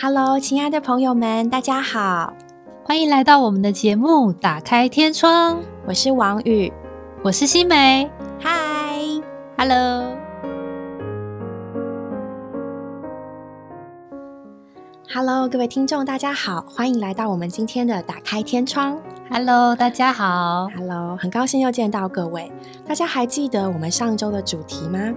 Hello，亲爱的朋友们，大家好，欢迎来到我们的节目《打开天窗》。我是王宇，我是新梅。嗨，Hello。Hello，各位听众，大家好，欢迎来到我们今天的《打开天窗》。Hello，大家好。Hello，很高兴又见到各位。大家还记得我们上周的主题吗？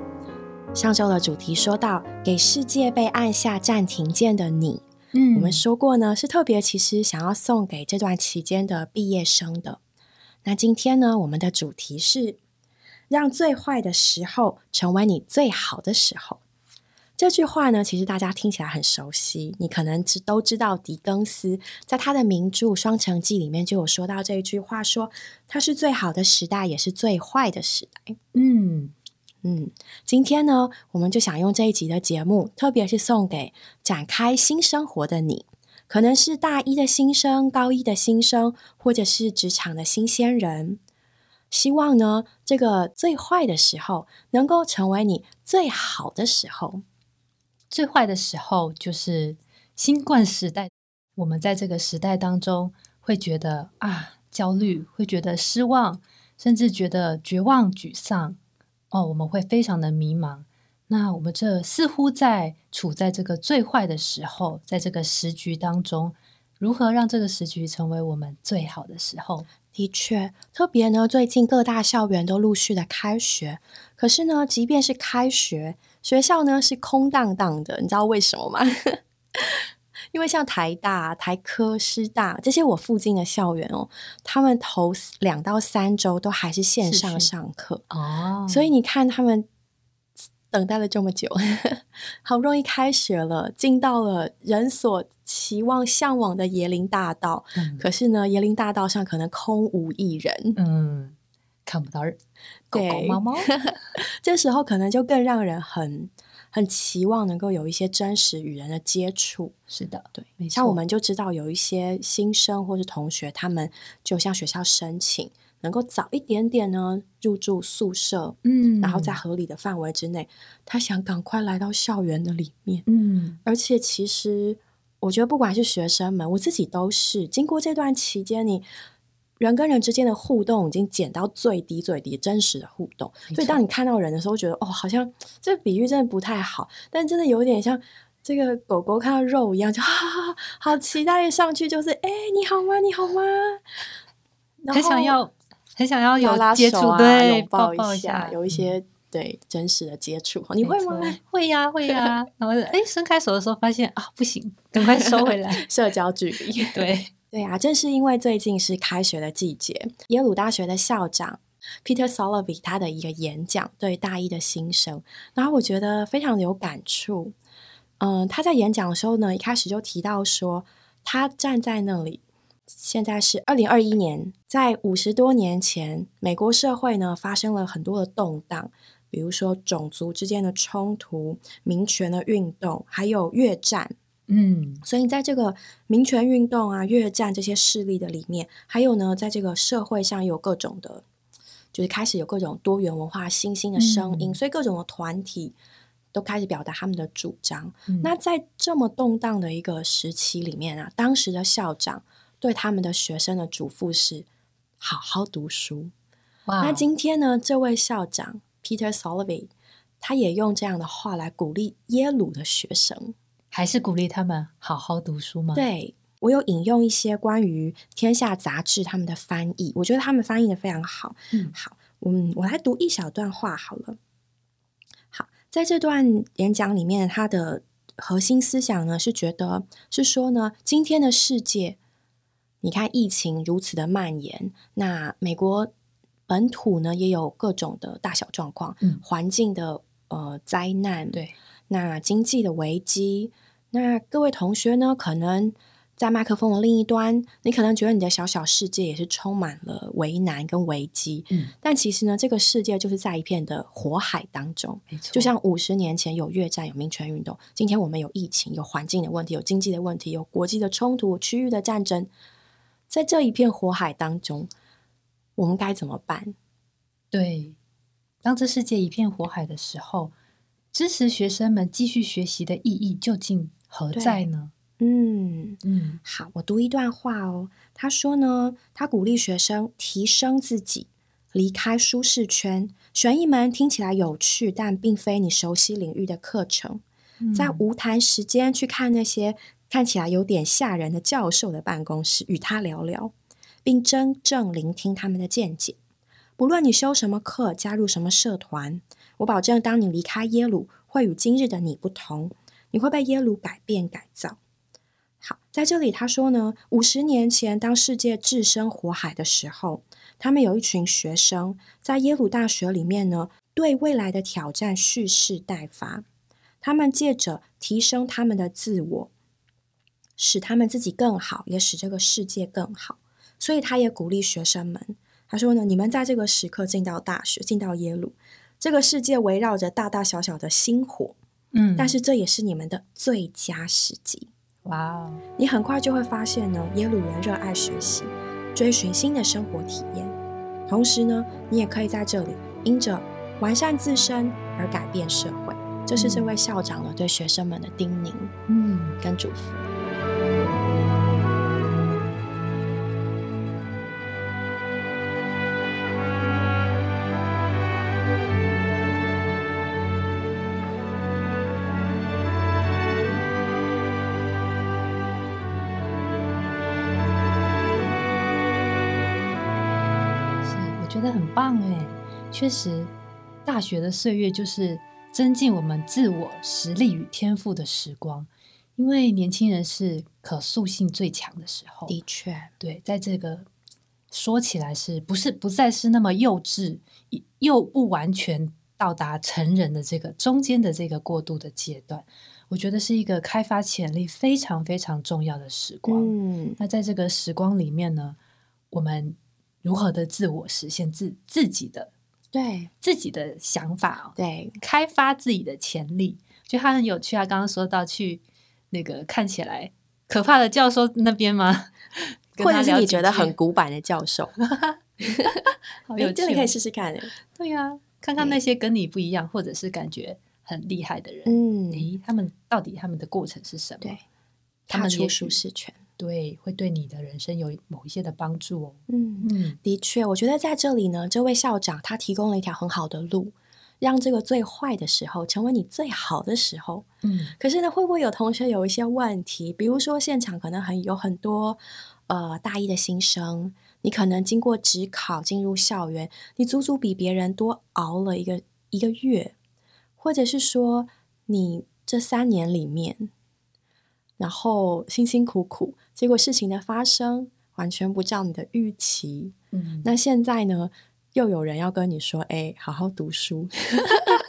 上周的主题说到给世界被按下暂停键的你，嗯，我们说过呢，是特别其实想要送给这段期间的毕业生的。那今天呢，我们的主题是让最坏的时候成为你最好的时候。这句话呢，其实大家听起来很熟悉，你可能知都知道，狄更斯在他的名著《双城记》里面就有说到这一句话，说它是最好的时代，也是最坏的时代。嗯嗯，今天呢，我们就想用这一集的节目，特别是送给展开新生活的你，可能是大一的新生、高一的新生，或者是职场的新鲜人，希望呢，这个最坏的时候能够成为你最好的时候。最坏的时候就是新冠时代，我们在这个时代当中会觉得啊焦虑，会觉得失望，甚至觉得绝望、沮丧。哦，我们会非常的迷茫。那我们这似乎在处在这个最坏的时候，在这个时局当中，如何让这个时局成为我们最好的时候？的确，特别呢，最近各大校园都陆续的开学，可是呢，即便是开学。学校呢是空荡荡的，你知道为什么吗？因为像台大、台科、师大这些我附近的校园哦，他们头两到三周都还是线上上课。哦，所以你看他们等待了这么久，好不容易开学了，进到了人所期望向往的椰林大道，可是呢，椰林大道上可能空无一人，嗯。看不到人，狗狗猫猫，这时候可能就更让人很很期望能够有一些真实与人的接触。是的，对，像我们就知道有一些新生或是同学，他们就向学校申请，能够早一点点呢入住宿舍，嗯，然后在合理的范围之内，他想赶快来到校园的里面，嗯，而且其实我觉得不管是学生们，我自己都是经过这段期间，你。人跟人之间的互动已经减到最低最低，真实的互动。所以当你看到人的时候，觉得哦，好像这个比喻真的不太好，但真的有点像这个狗狗看到肉一样，就 好好期待上去，就是哎，你好吗？你好吗？很想要，很想要有接触，对，拥抱一下，有一些对真实的接触。你会吗？会呀，会呀。然后哎，伸开手的时候发现啊，不行，赶快收回来，社交距离。对。对啊，正是因为最近是开学的季节，耶鲁大学的校长 Peter s o l o v y 他的一个演讲对大一的新生，然后我觉得非常有感触。嗯，他在演讲的时候呢，一开始就提到说，他站在那里，现在是二零二一年，在五十多年前，美国社会呢发生了很多的动荡，比如说种族之间的冲突、民权的运动，还有越战。嗯，所以在这个民权运动啊、越战这些势力的里面，还有呢，在这个社会上有各种的，就是开始有各种多元文化新兴的声音，所以各种的团体都开始表达他们的主张。那在这么动荡的一个时期里面啊，当时的校长对他们的学生的嘱咐是：好好读书。那今天呢，这位校长 Peter Solovey 他也用这样的话来鼓励耶鲁的学生。还是鼓励他们好好读书吗？对我有引用一些关于《天下》杂志他们的翻译，我觉得他们翻译的非常好。嗯，好，嗯，我来读一小段话好了。好，在这段演讲里面，他的核心思想呢是觉得是说呢，今天的世界，你看疫情如此的蔓延，那美国本土呢也有各种的大小状况，嗯，环境的呃灾难，对，那经济的危机。那各位同学呢？可能在麦克风的另一端，你可能觉得你的小小世界也是充满了为难跟危机。嗯，但其实呢，这个世界就是在一片的火海当中。没错，就像五十年前有越战、有民权运动，今天我们有疫情、有环境的问题、有经济的问题、有国际的冲突、区域的战争，在这一片火海当中，我们该怎么办？对，当这世界一片火海的时候，支持学生们继续学习的意义究竟？何在呢？嗯，嗯好，我读一段话哦。他说呢，他鼓励学生提升自己，离开舒适圈，选一门听起来有趣但并非你熟悉领域的课程，在嗯无谈时间去看那些看起来有点吓人的教授的办公室，与他聊聊，并真正聆听他们的见解。不论你修什么课，加入什么社团，我保证，当你离开耶鲁，会与今日的你不同，你会被耶鲁改变改造。好，在这里他说呢，五十年前，当世界置身火海的时候，他们有一群学生在耶鲁大学里面呢，对未来的挑战蓄势待发。他们借着提升他们的自我，使他们自己更好，也使这个世界更好。所以他也鼓励学生们，他说呢，你们在这个时刻进到大学，进到耶鲁，这个世界围绕着大大小小的星火，嗯，但是这也是你们的最佳时机。哇哦，你很快就会发现呢，耶鲁人热爱学习，追寻新的生活体验。同时呢，你也可以在这里因着完善自身而改变社会。这是这位校长呢对学生们的叮咛嗯跟嘱咐。觉得很棒哎，确实，大学的岁月就是增进我们自我实力与天赋的时光，因为年轻人是可塑性最强的时候。的确，对，在这个说起来是不是不再是那么幼稚，又不完全到达成人的这个中间的这个过渡的阶段，我觉得是一个开发潜力非常非常重要的时光。嗯，那在这个时光里面呢，我们如何的自我实现自自己的对自己的想法哦，对，开发自己的潜力，就他很有趣啊。刚刚说到去那个看起来可怕的教授那边吗？或者是你觉得很古板的教授 好有趣、真的可以试试看。对呀、看看那些跟你不一样，或者是感觉很厉害的人，嗯，诶，他们到底他们的过程是什么？对，他们也许舒适圈。对，会对你的人生有某一些的帮助哦。嗯，嗯的确，我觉得在这里呢，这位校长他提供了一条很好的路，让这个最坏的时候成为你最好的时候。嗯可是呢，会不会有同学有一些问题？比如说，现场可能很有很多呃大一的新生，你可能经过职考进入校园，你足足比别人多熬了一个一个月，或者是说你这三年里面，然后辛辛苦苦，结果事情的发生完全不照你的预期。嗯，那现在呢，又有人要跟你说：“哎，好好读书。”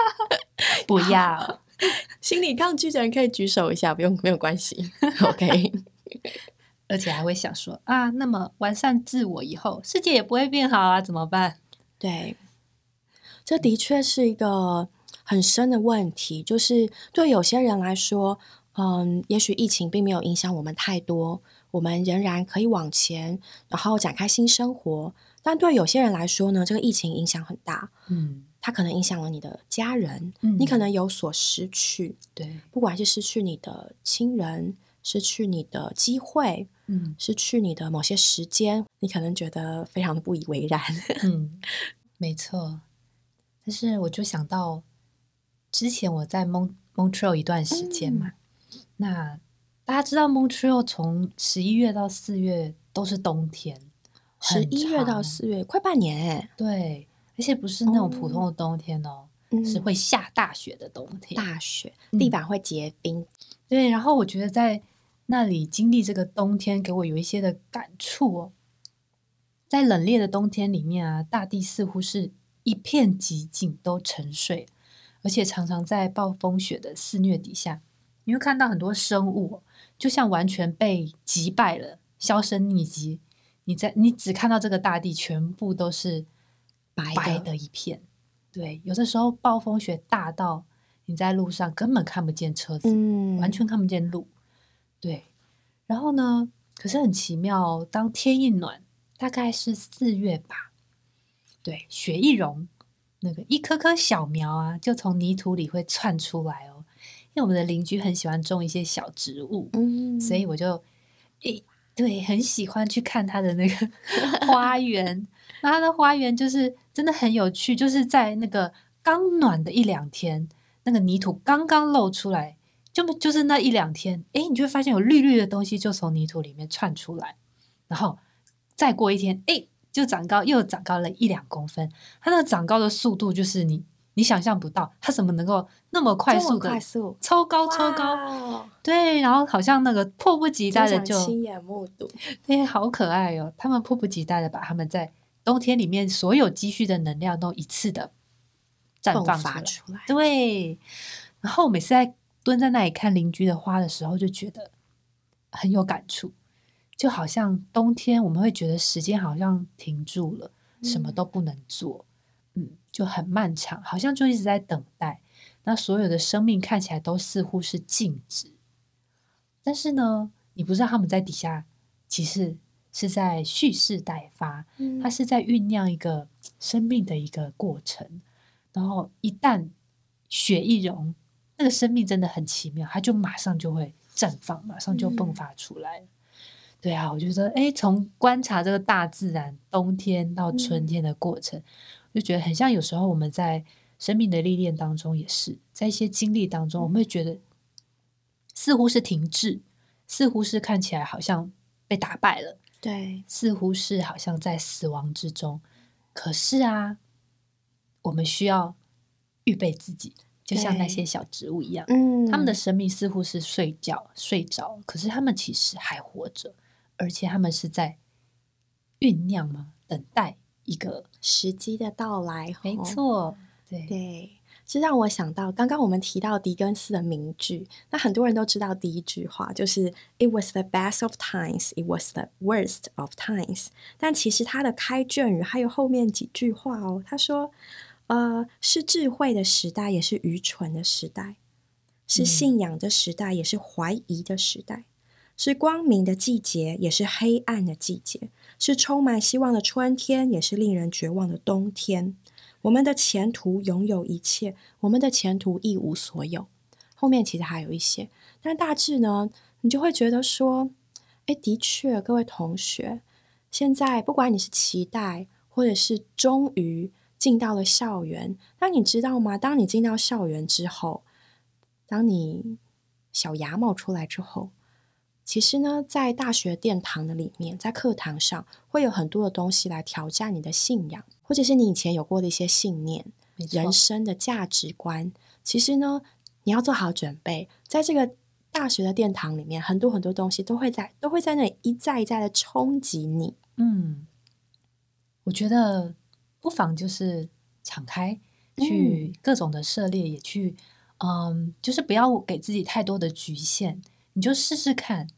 不要。心理抗拒的人可以举手一下，不用没有关系。OK，而且还会想说啊，那么完善自我以后，世界也不会变好啊，怎么办？对，这的确是一个很深的问题。就是对有些人来说，嗯，也许疫情并没有影响我们太多，我们仍然可以往前，然后展开新生活。但对有些人来说呢，这个疫情影响很大，嗯，它可能影响了你的家人，嗯你可能有所失去，对，不管是失去你的亲人，失去你的机会，嗯失去你的某些时间，你可能觉得非常的不以为然。嗯，没错。但是我就想到，之前我在蒙 Montreal 一段时间嘛，那大家知道 Montreal 从十一月到四月都是冬天，十很一月到长四月，快半年哎、对，而且不是那种普通的冬天哦，嗯是会下大雪的冬天。大雪，嗯地板会结冰。对，然后我觉得在那里经历这个冬天，给我有一些的感触哦。在冷冽的冬天里面啊，大地似乎是一片寂静，都沉睡，而且常常在暴风雪的肆虐底下，你会看到很多生物哦、就像完全被击败了，销声匿迹。你在你只看到这个大地全部都是白的白的一片。对，有的时候暴风雪大到你在路上根本看不见车子，嗯完全看不见路。对，然后呢？可是很奇妙哦，当天一暖，大概是四月吧，对，雪一融，那个一颗颗小苗啊，就从泥土里会窜出来哦，因为我们的邻居很喜欢种一些小植物，嗯，所以我就诶、对很喜欢去看他的那个 花园。那他的花园就是真的很有趣，就是在那个刚暖的一两天，那个泥土刚刚露出来，就就是那一两天，诶、你就会发现有绿绿的东西就从泥土里面窜出来，然后再过一天，诶、就长高，又长高了一两公分。它那个长高的速度，就是你你想象不到，它怎么能够那么快速的快速，抽高抽高？对，然后好像那个迫不及待的就亲眼目睹，对，好可爱哦！他们迫不及待的把他们在冬天里面所有积蓄的能量都一次的绽放出来。出来，对，然后每次在蹲在那里看邻居的花的时候，就觉得很有感触，就好像冬天我们会觉得时间好像停住了，什么嗯都不能做，嗯，就很漫长，好像就一直在等待。那所有的生命看起来都似乎是静止，但是呢，你不知道他们在底下其实是在蓄势待发，嗯它是在酝酿一个生命的一个过程。然后一旦雪一融，那个生命真的很奇妙，它就马上就会绽放，马上就迸嗯发出来了。对啊，我觉得，哎，从观察这个大自然冬天到春嗯天的过程，就觉得很像有时候我们在生命的历练当中，也是在一些经历当中，我们会觉得似乎是停滞，似乎是看起来好像被打败了，对，似乎是好像在死亡之中。可是啊，我们需要预备自己，就像那些小植物一样，嗯，他们的生命似乎是睡觉睡着，可是他们其实还活着，而且他们是在酝酿吗，等待一个。时机的到来，没错，对，对，这让我想到刚刚我们提到狄更斯的名句，那很多人都知道第一句话就是 "It was the best of times, it was the worst of times"，但其实它的开卷语还有后面几句话哦，他说，呃，是智慧的时代，也是愚蠢的时代；是嗯信仰的时代，也是怀疑的时代；是光明的季节，也是黑暗的季节；是充满希望的春天，也是令人绝望的冬天。我们的前途拥有一切，我们的前途一无所有。后面其实还有一些，但大致呢，你就会觉得说，哎，的确，各位同学，现在不管你是期待，或者是终于进到了校园，那你知道吗？当你进到校园之后，当你小芽冒出来之后，其实呢，在大学殿堂的里面，在课堂上会有很多的东西来挑战你的信仰，或者是你以前有过的一些信念、人生的价值观。其实呢，你要做好准备，在这个大学的殿堂里面，很多很多东西都会在都会在那里一再一再的冲击你。嗯，我觉得不妨就是敞开，去各种的涉猎，也去，嗯，就是不要给自己太多的局限，你就试试看，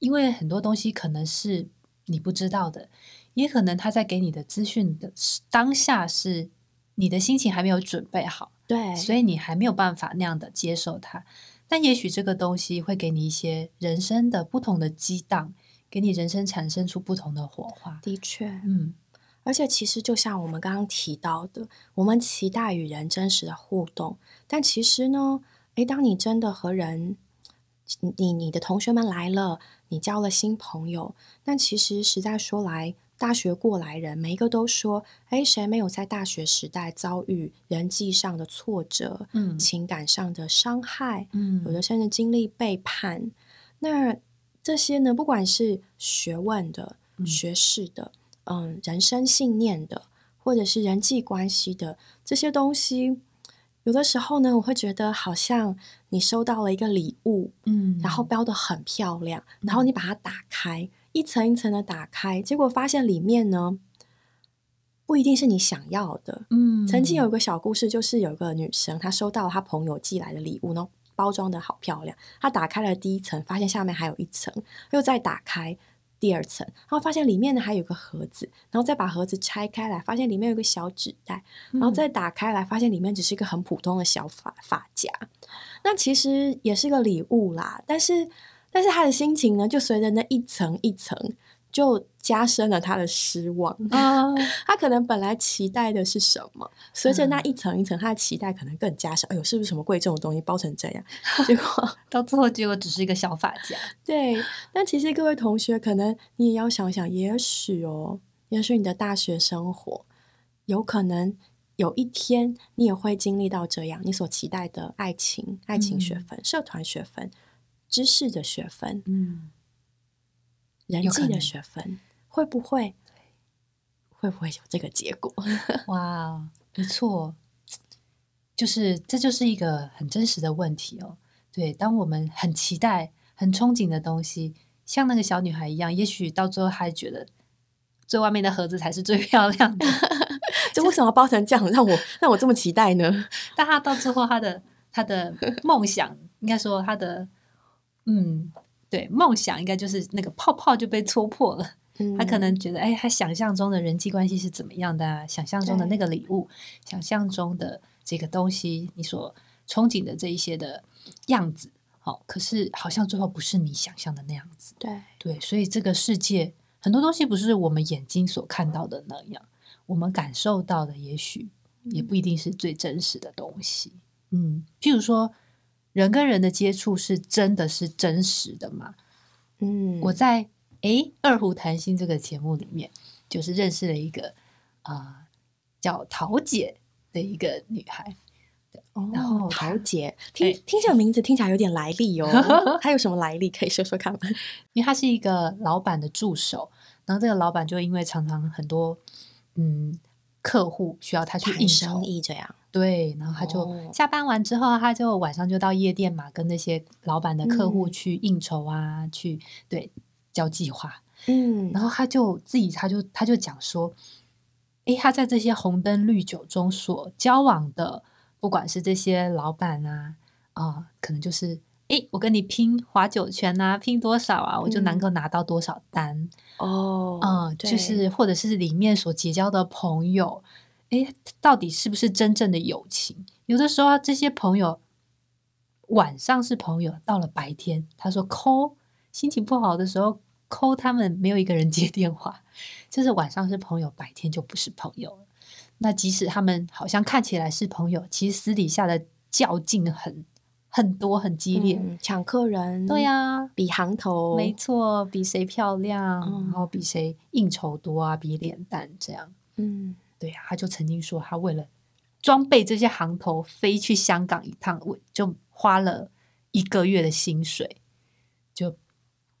因为很多东西可能是你不知道的，也可能他在给你的资讯的当下是你的心情还没有准备好，对，所以你还没有办法那样的接受它。但也许这个东西会给你一些人生的不同的激荡，给你人生产生出不同的火花。的确，嗯，而且其实就像我们刚刚提到的，我们期待与人真实的互动，但其实呢，诶，当你真的和人，你你你的同学们来了，你交了新朋友，那其实实在说来，大学过来人每一个都说，哎，谁没有在大学时代遭遇人际上的挫折，嗯情感上的伤害，嗯有的甚至经历背叛。那这些呢，不管是学问的、嗯学识的，嗯，人生信念的，或者是人际关系的这些东西，有的时候呢，我会觉得好像你收到了一个礼物，嗯然后标的很漂亮，然后你把它打开，一层一层的打开，结果发现里面呢，不一定是你想要的。嗯曾经有一个小故事，就是有一个女生，她收到她朋友寄来的礼物，然后包装的好漂亮。她打开了第一层，发现下面还有一层，又再打开第二层，然后发现里面呢还有个盒子，然后再把盒子拆开来，发现里面有个小纸袋，然后再打开来，发现里面只是一个很普通的小发发夹。那其实也是个礼物啦，但是但是他的心情呢，就随着那一层一层就加深了他的失望。啊，他可能本来期待的是什么，随着那一层一层，他的期待可能更加深。哎呦，是不是什么贵重的东西包成这样？结果到最后结果只是一个小发夹。对，但其实各位同学，可能你也要想想，也许哦，也许你的大学生活有可能有一天你也会经历到这样，你所期待的爱情、爱情学分、社团学分、知识的学分、嗯，人际的学分，会不会？会不会有这个结果？哇，没错，就是这就是一个很真实的问题哦。对，当我们很期待、很憧憬的东西，像那个小女孩一样，也许到最后还觉得最外面的盒子才是最漂亮的，这为什么要包成这样，让我让我这么期待呢？但她到最后，她的她的梦想，应该说她的嗯，对，梦想应该就是那个泡泡就被戳破了。他可能觉得，哎，他想象中的人际关系是怎么样的啊？想象中的那个礼物，想象中的这个东西，你所憧憬的这一些的样子，好、可是好像最后不是你想象的那样子。对，对，所以这个世界很多东西不是我们眼睛所看到的那样，我们感受到的也许也不一定是最真实的东西。嗯，譬如说，人跟人的接触是真的是真实的吗？嗯，我在诶二胡谈心这个节目里面，就是认识了一个啊、呃叫桃姐的一个女孩，然后桃姐，听哎听这个名字听起来有点来历哦，她有什么来历可以说说看吗？因为她是一个老板的助手，然后这个老板就因为常常很多嗯客户需要他去应谈酬生，意这样，对，然后他就哦。下班完之后，他就晚上就到夜店嘛，跟那些老板的客户嗯。去应酬啊，去对交际花。嗯。然后他就自己，他就他就讲说，诶，他在这些红灯绿酒中所交往的，不管是这些老板啊，啊、可能就是，诶，我跟你拼划九圈啊，拼多少啊，我就能嗯够拿到多少单，哦，嗯，对就是或者是里面所结交的朋友，诶，到底是不是真正的友情？有的时候这些朋友晚上是朋友，到了白天，他说抠，心情不好的时候抠，他们没有一个人接电话，就是晚上是朋友，白天就不是朋友了。那即使他们好像看起来是朋友，其实私底下的较劲很很多，很激烈。嗯抢客人，对、呀、比行头，没错，比谁漂亮，嗯然后比谁应酬多啊，比脸蛋这样。嗯，对呀、他就曾经说，他为了装备这些行头，飞去香港一趟，为就花了一个月的薪水，就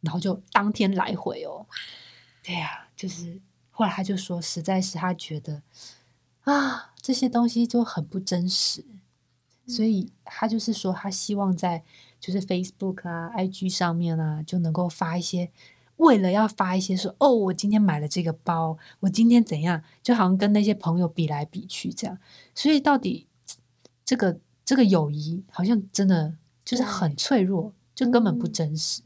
然后就当天来回哦。对呀、就是后来他就说，实在是他觉得啊，这些东西就很不真实，所以他就是说，他希望在就是 Facebook 啊、IG 上面啊，就能够发一些，为了要发一些说，哦，我今天买了这个包，我今天怎样，就好像跟那些朋友比来比去这样。所以到底这个这个友谊好像真的就是很脆弱，就根本不嗯真实。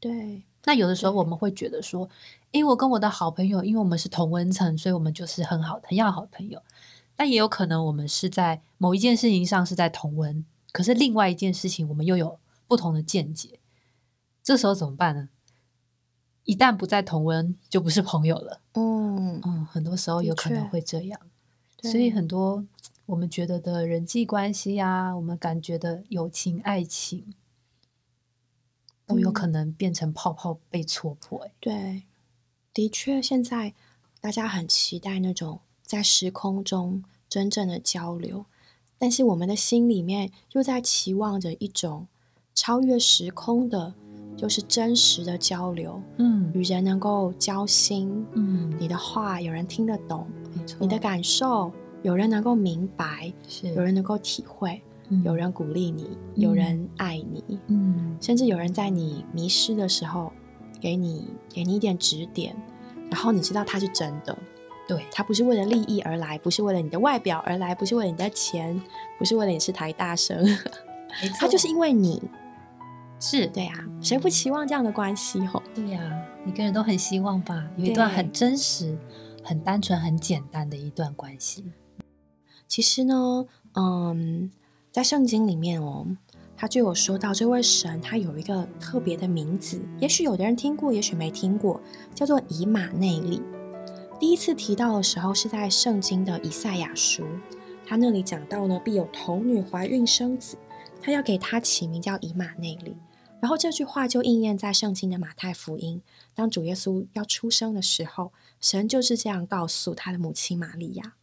对，那有的时候我们会觉得说，诶，我跟我的好朋友，因为我们是同温层，所以我们就是很好很要好的朋友。但也有可能我们是在某一件事情上是在同温，可是另外一件事情我们又有不同的见解。这时候怎么办呢？一旦不在同温，就不是朋友了。嗯，嗯，很多时候有可能会这样。所以很多我们觉得的人际关系啊，我们感觉的友情、爱情，都有可嗯能变成泡泡被戳破、欸。对，的确，现在大家很期待那种在时空中真正的交流，但是我们的心里面又在期望着一种超越时空的，就是真实的交流，嗯与人能够交心，嗯，你的话有人听得懂，没错，你的感受有人能够明白，是有人能够体会，嗯有人鼓励你，有人爱你。嗯甚至有人在你迷失的时候，给你给你一点指点，然后你知道他是真的，对，他不是为了利益而来，不是为了你的外表而来，不是为了你的钱，不是为了你是台大生，他就是因为你，是对呀、谁不期望这样的关系吼？对呀、每个人都很希望吧，有一段很真实、很单纯、很简单的一段关系。其实呢，嗯，在圣经里面哦，他就有说到这位神，他有一个特别的名字，也许有的人听过，也许没听过，叫做以马内利。第一次提到的时候是在圣经的以赛亚书，他那里讲到呢，必有童女怀孕生子，他要给他起名叫以马内利。然后这句话就应验在圣经的马太福音，当主耶稣要出生的时候，神就是这样告诉他的母亲玛利亚，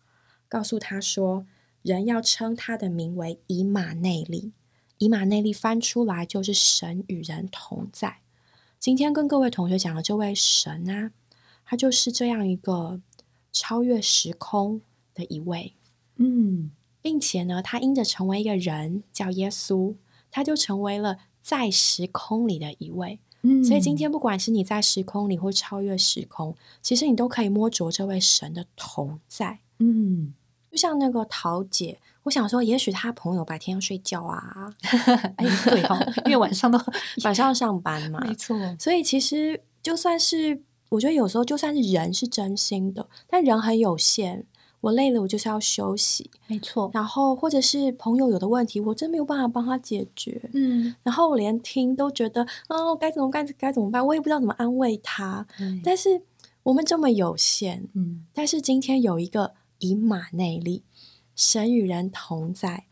告诉他说，人要称他的名为以马内利。以马内利翻出来就是神与人同在。今天跟各位同学讲的这位神啊，他就是这样一个超越时空的一位，嗯，并且呢，他因着成为一个人叫耶稣，他就成为了在时空里的一位。嗯。所以今。天不管是你在时空里或超越时空，其实你都可以摸着这位神的同在。嗯，就像那个桃姐，我想说，也许她朋友白天要睡觉啊，哎，对哦，因为晚上都晚上要上班嘛，没错，所以其实就算是，我觉得有时候就算是人是真心的，但人很有限。我累了，我就是要休息。没错，然后或者是朋友有的问题，我真没有办法帮他解决。嗯，然后我连听都觉得，哦，该怎么办？该怎么办？我也不知道怎么安慰他。对，但是我们这么有限，嗯，但是今天有一个以马内利，神与人同在，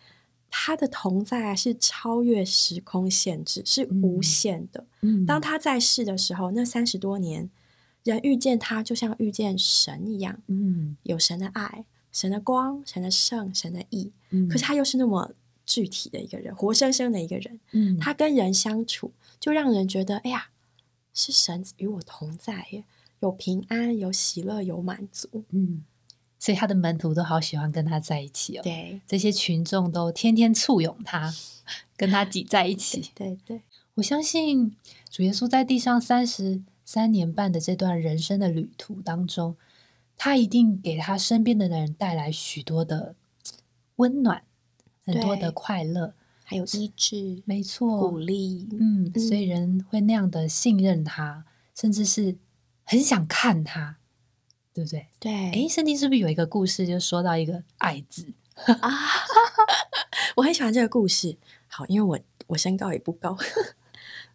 他的同在啊是超越时空限制，是无嗯限的。嗯，当他在世的时候，那三十多年，人遇见他就像遇见神一样，嗯有神的爱、神的光、神的圣、神的义。嗯，可是他又是那么具体的一个人，活生生的一个人。嗯，他跟人相处，就让人觉得，哎呀，是神与我同在耶，有平安，有喜乐，有满足。嗯，所以他的门徒都好喜欢跟他在一起哦。对，这些群众都天天簇拥他，跟他挤在一起。对对，我相信主耶稣在地上三十三年半的这段人生的旅途当中，他一定给他身边的人带来许多的温暖，很多的快乐。还有医治、没错，鼓励。嗯，嗯所以人会那样的信任他，甚至是很想看他，对不对？对，哎，圣经是不是有一个故事，就说到一个爱字？啊，我很喜欢这个故事。好，因为我我身高也不高。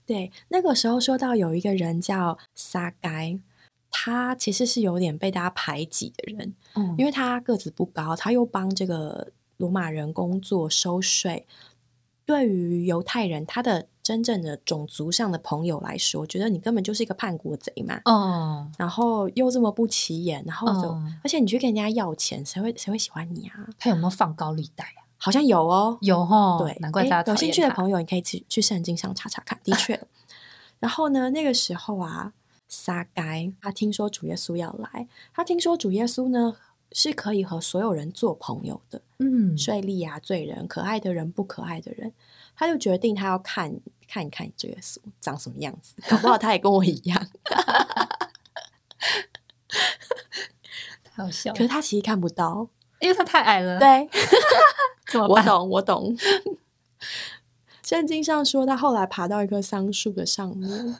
对，那个时候说到有一个人叫撒该，他其实是有点被大家排挤的人，嗯因为他个子不高，他又帮这个罗马人工作收税。对于犹太人，他的真正的种族上的朋友来说，觉得你根本就是一个叛国贼嘛。哦，然后又这么不起眼，然后就、嗯而且你去跟人家要钱，谁会谁会喜欢你啊？他有没有放高利贷啊？好像有哦，有哦，对，难怪大家有兴趣的朋友，你可以去去圣经上查查看，的确。然后呢，那个时候啊，撒该他听说主耶稣要来，他听说主耶稣呢是可以和所有人做朋友的，嗯，税吏啊、罪人、可爱的人、不可爱的人，他就决定他要看看一看主耶稣长什么样子，搞不好他也跟我一样，太 好笑，可是他其实看不到。因为他太矮了，，对？我懂，我懂。圣经上说，他后来爬到一棵桑树的上面，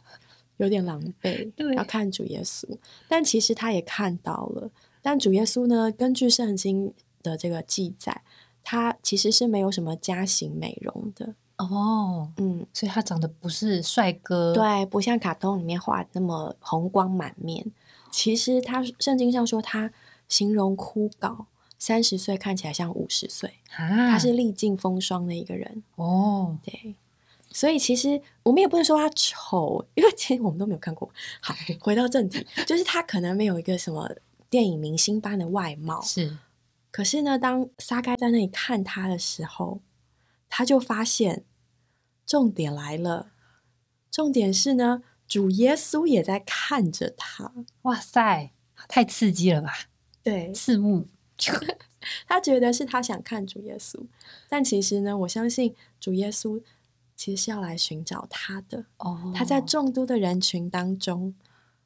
有点狼狈，对要看主耶稣。但其实他也看到了，但主耶稣呢，根据圣经的这个记载，他其实是没有什么加型美容的。哦，嗯，所以他长得不是帅哥，，对，不像卡通里面画那么红光满面。其实他圣经上说他形容枯槁，三十岁看起来像五十岁，啊，他是历尽风霜的一个人。哦，对，所以其实我们也不能说他丑，因为其实我们都没有看过。好，回到正题，就是他可能没有一个什么电影明星般的外貌，是，可是呢，当撒该在那里看他的时候，他就发现重点来了，重点是呢，主耶稣也在看着他。哇塞，太刺激了吧，对刺目，他觉得是他想看主耶稣，但其实呢，我相信主耶稣其实是要来寻找他的。哦，他在众多的人群当中，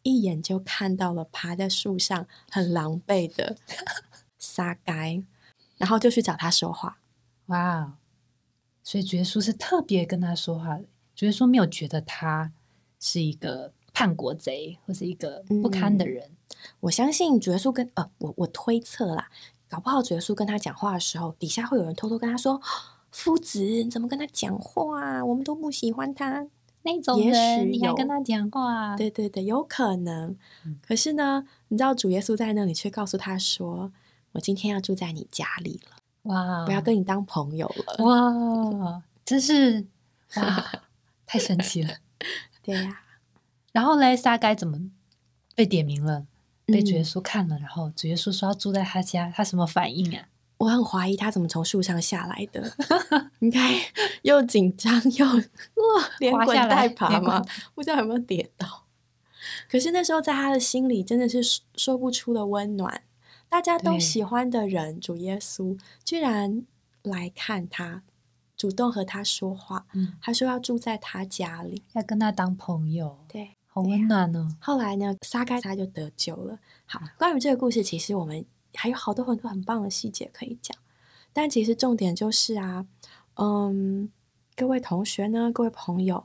一眼就看到了爬在树上很狼狈的撒该，然后就去找他说话。哇哦，所以主耶稣是特别跟他说话的，主耶稣没有觉得他是一个叛国贼或是一个不堪的嗯人，我相信主耶稣跟呃，我我推测啦，搞不好主耶稣跟他讲话的时候，底下会有人偷偷跟他说：“夫子，你怎么跟他讲话？我们都不喜欢他。那种也人，许你还跟他讲话？对对对，有可能。可是呢，你知道主耶稣在那里却告诉他说：“我今天要住在你家里了，哇，不要跟你当朋友了。哇，真是 哇，太神奇了。”对呀、然后嘞，撒该怎么被点名了？被主耶嗯稣看了，然后主耶稣说要住在他家，他什么反应啊？我很怀疑他怎么从树上下来的，应该 又紧张又哇 连滚带爬嘛，不知道有没有跌倒。可是那时候在他的心里真的是说说不出的温暖，大家都喜欢的人，主耶稣居然来看他，主动和他说话，嗯，他说要住在他家里。要跟他当朋友，对，好温暖哦。后来呢，撒该他就得救了。好，关于这个故事，其实我们还有好多很多很棒的细节可以讲，但其实重点就是啊，嗯，各位同学呢，各位朋友，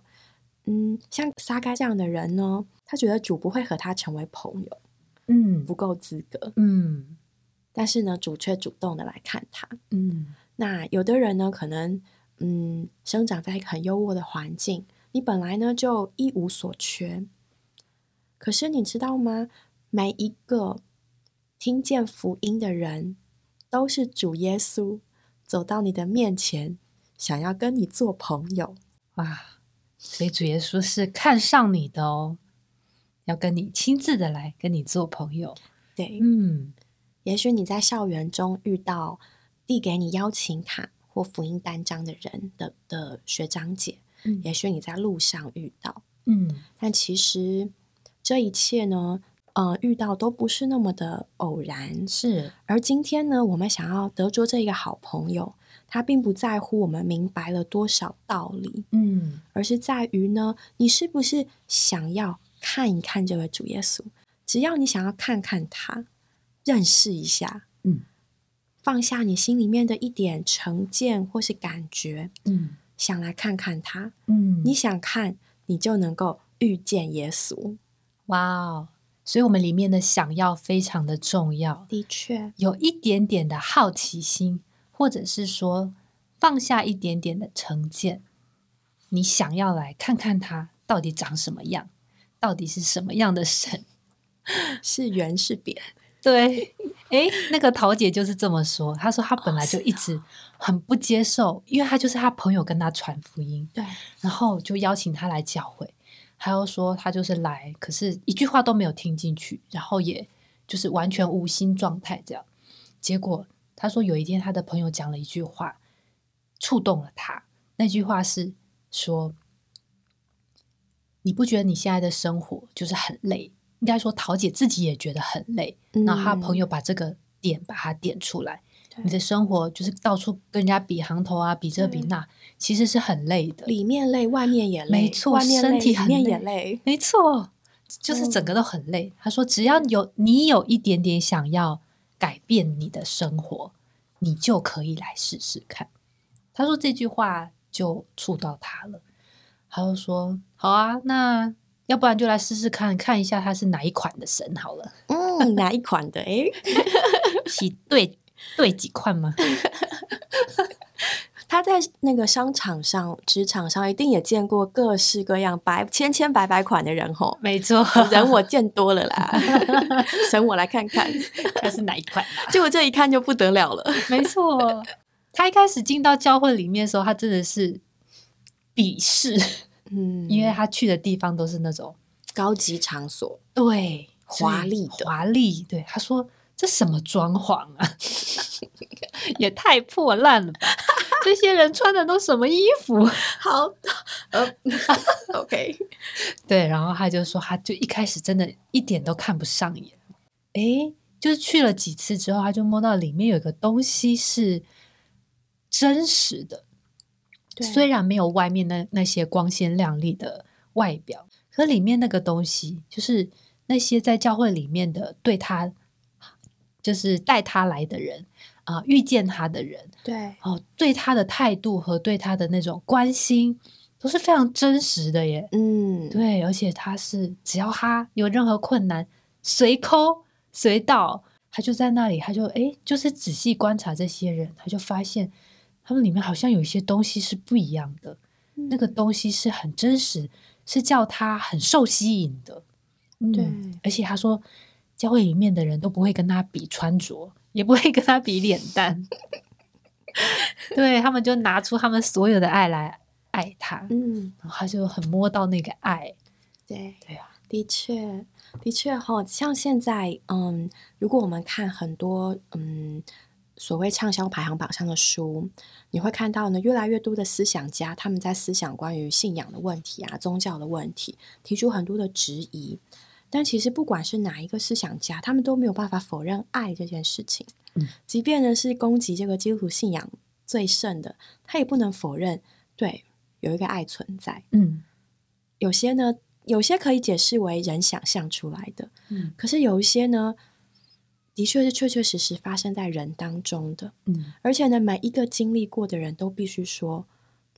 嗯，像撒该这样的人呢，他觉得主不会和他成为朋友，嗯不够资格，嗯但是呢，主却主动的来看他。嗯那有的人呢，可能嗯，生长在一个很优渥的环境，你本来呢就一无所缺。可是你知道吗？每一个听见福音的人，都是主耶稣走到你的面前，想要跟你做朋友。哇，所以主耶稣是看上你的哦，要跟你亲自的来跟你做朋友。对，嗯也许你在校园中遇到递给你邀请卡或福音单张的人的的学长姐，嗯也许你在路上遇到。嗯但其实这一切呢，呃，遇到都不是那么的偶然。是而今天呢，我们想要得着这一个好朋友，他并不在乎我们明白了多少道理，嗯而是在于呢，你是不是想要看一看这位主耶稣？只要你想要看看他，认识一下，嗯，放下你心里面的一点成见或是感觉，嗯想来看看他。嗯你想看，你就能够遇见耶稣。哇哦！所以我们里面的想要非常的重要，的确，有一点点的好奇心，或者是说放下一点点的成见，你想要来看看他到底长什么样，到底是什么样的神？是圆是扁，对，哎，那个桃姐就是这么说，她说她本来就一直很不接受，因为她就是她朋友跟她传福音，对，然后就邀请她来教会，还要说他就是来，可是一句话都没有听进去，然后也就是完全无心状态这样。结果他说有一天他的朋友讲了一句话，触动了他。那句话是说：“你不觉得你现在的生活就是很累？应该说桃姐自己也觉得很累。嗯然后他朋友把这个点把它点出来，对你的生活就是到处跟人家比行头啊，比这比那，其实是很累的。里面累，外面也累，没错外面累身体很里面也累累，没错，就是整个都很累。他说，只要有你有一点点想要改变你的生活，你就可以来试试看。他说这句话就触到他了，他就说：“好啊，那要不然就来试试看，看一下他是哪一款的神好了，嗯，哪一款的？诶，是对 对几款吗？他在那个商场上、职场上一定也见过各式各样百千千百百款的人吼，没错，人我见多了啦，神我来看看，他是哪一款啦？结果这一看就不得了了，没错，他一开始进到教会里面的时候，他真的是鄙视。”嗯，因为他去的地方都是那种高级场所，对华丽的华丽。对，他说这什么装潢啊，也太破烂了吧！这些人穿的都什么衣服？好，呃，OK，对，然后他就说，他就一开始真的一点都看不上眼。诶，就是去了几次之后，他就摸到里面有一个东西是真实的，对虽然没有外面那那些光鲜亮丽的外表，可里面那个东西，就是那些在教会里面的对他，就是带他来的人啊、遇见他的人对，哦，对他的态度和对他的那种关心，都是非常真实的耶。嗯，对，而且他是只要他有任何困难，随抠随到，他就在那里，他就诶，就是仔细观察这些人，他就发现他们里面好像有一些东西是不一样的，那个东西是很真实，是叫他很受吸引的。对，而且他说，教会里面的人都不会跟他比穿着，也不会跟他比脸蛋，对他们就拿出他们所有的爱来爱他。嗯，然后他就很摸到那个爱。对，对啊，的确，的确哈，像现在，嗯，如果我们看很多，嗯，所谓畅销排行榜上的书，你会看到呢，越来越多的思想家他们在思想关于信仰的问题啊、宗教的问题，提出很多的质疑。但其实不管是哪一个思想家，他们都没有办法否认爱这件事情。嗯，即便呢是攻击这个基督徒信仰最盛的，他也不能否认对有一个爱存在。嗯有些呢，有些可以解释为人想象出来的，嗯可是有一些呢，的确是确确实实发生在人当中的。嗯而且呢，每一个经历过的人都必须说：“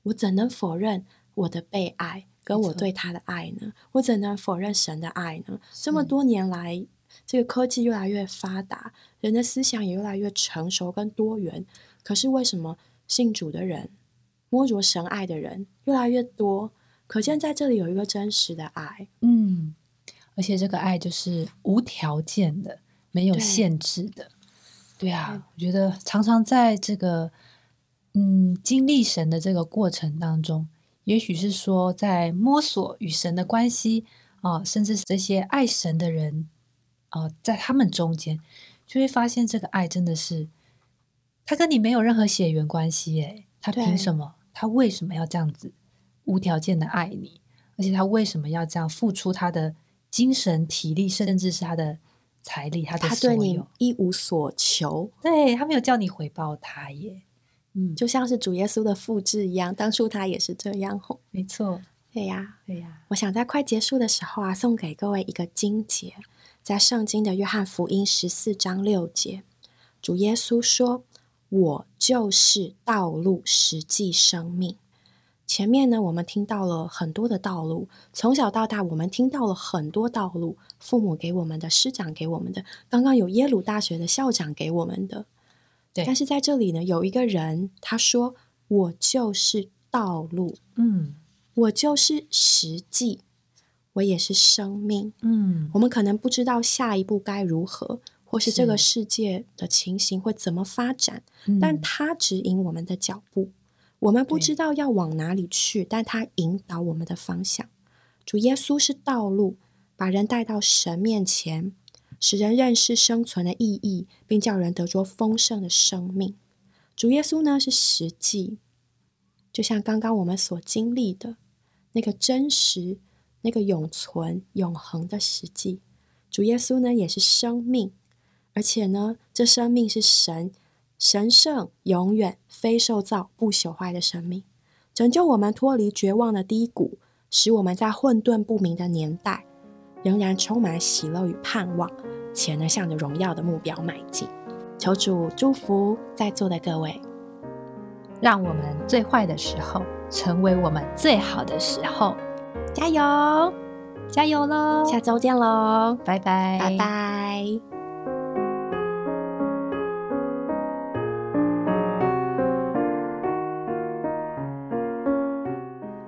我怎能否认我的被爱，跟我对他的爱呢？我怎能否认神的爱呢？”这么多年来，这个科技越来越发达，人的思想也越来越成熟跟多元。可是为什么信主的人、摸着神爱的人越来越多？可见在这里有一个真实的爱。嗯，而且这个爱就是无条件的，没有限制的。对啊，我觉得常常在这个嗯经历神的这个过程当中，也许是说在摸索与神的关系啊、甚至是这些爱神的人啊、在他们中间，就会发现这个爱真的是他跟你没有任何血缘关系，耶，他对凭什么？他为什么要这样子无条件的爱你？而且他为什么要这样付出他的精神、体力，甚至是他的财力，他的他对你？一无所求，对他没有叫你回报他耶。嗯，就像是主耶稣的复制一样，当初他也是这样吼。没错，对呀，对呀，我想在快结束的时候啊，送给各位一个经节，在圣经的约翰福音十四章六节，主耶稣说：“我就是道路、实际、生命。”前面呢，我们听到了很多的道路，从小到大，我们听到了很多道路，父母给我们的，师长给我们的，刚刚有耶鲁大学的校长给我们的。对但是在这里呢，有一个人他说：“我就是道路，嗯我就是实际，我也是生命。”嗯，我们可能不知道下一步该如何，或是这个世界的情形会怎么发展，嗯但他指引我们的脚步。我们不知道要往哪里去，但他引导我们的方向。主耶稣是道路，把人带到神面前，使人认识生存的意义，并叫人得着丰盛的生命。主耶稣呢是实际，就像刚刚我们所经历的那个真实、那个永存、永恒的实际。主耶稣呢也是生命，而且呢，这生命是神神圣、永远、非受造、不朽坏的生命，拯救我们脱离绝望的低谷，使我们在混沌不明的年代，仍然充满喜乐与盼望，且能向着荣耀的目标迈进。求主祝福在座的各位，让我们最坏的时候成为我们最好的时候，加油！加油喽！下周见喽，拜拜，拜拜。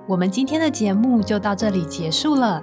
我们今天的节目就到这里结束了，